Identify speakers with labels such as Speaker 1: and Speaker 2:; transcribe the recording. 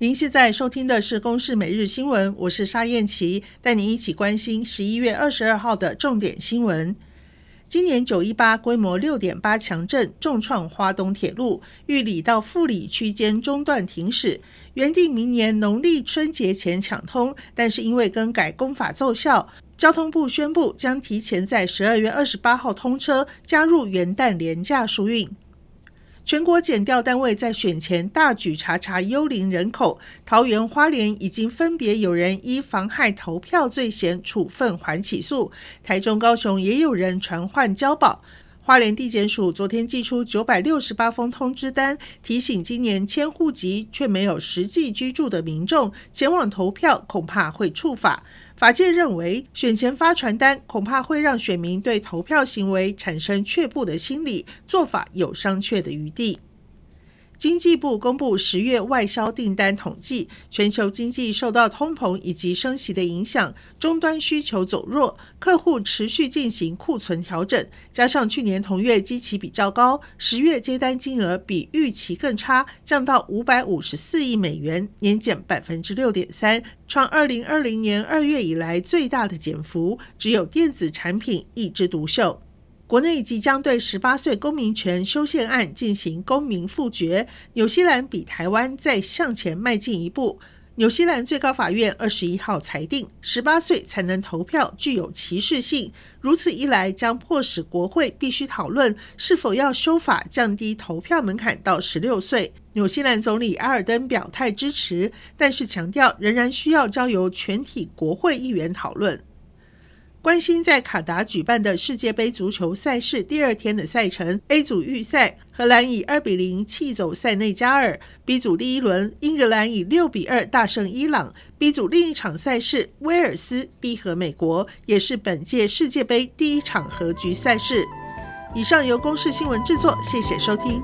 Speaker 1: 您现在收听的是《公视每日新闻》，我是沙燕琪，带您一起关心十一月二十二号的重点新闻。今年九一八规模六点八强震重创花东铁路，玉里到富里区间中断停驶，原定明年农历春节前抢通，但是因为更改工法奏效，交通部宣布将提前在十二月二十八号通车，加入元旦连假疏运。全国检调单位在选前大举查查幽灵人口，桃园、花莲已经分别有人依妨害投票罪嫌处分还起诉，台中、高雄也有人传唤交保。花莲地检署昨天寄出九百六十八封通知单，提醒今年迁户籍却没有实际居住的民众前往投票，恐怕会触法。法界认为，选前发传单恐怕会让选民对投票行为产生却步的心理，做法有商榷的余地。经济部公布十月外销订单统计，全球经济受到通膨以及升息的影响，终端需求走弱，客户持续进行库存调整，加上去年同月基期比较高，十月接单金额比预期更差，降到五百五十四亿美元，年减百分之六点三，创二零二零年二月以来最大的减幅，只有电子产品一枝独秀。国内即将对十八岁公民权修宪案进行公民复决，纽西兰比台湾再向前迈进一步。纽西兰最高法院二十一号裁定，十八岁才能投票具有歧视性，如此一来将迫使国会必须讨论是否要修法降低投票门槛到十六岁。纽西兰总理阿尔登表态支持，但是强调仍然需要交由全体国会议员讨论。关心在卡达举办的世界杯足球赛事第二天的赛程，A 组预赛，荷兰以二比零弃走塞内加尔；B 组第一轮，英格兰以六比二大胜伊朗；B 组另一场赛事，威尔斯逼和美国，也是本届世界杯第一场和局赛事。以上由公视新闻制作，谢谢收听。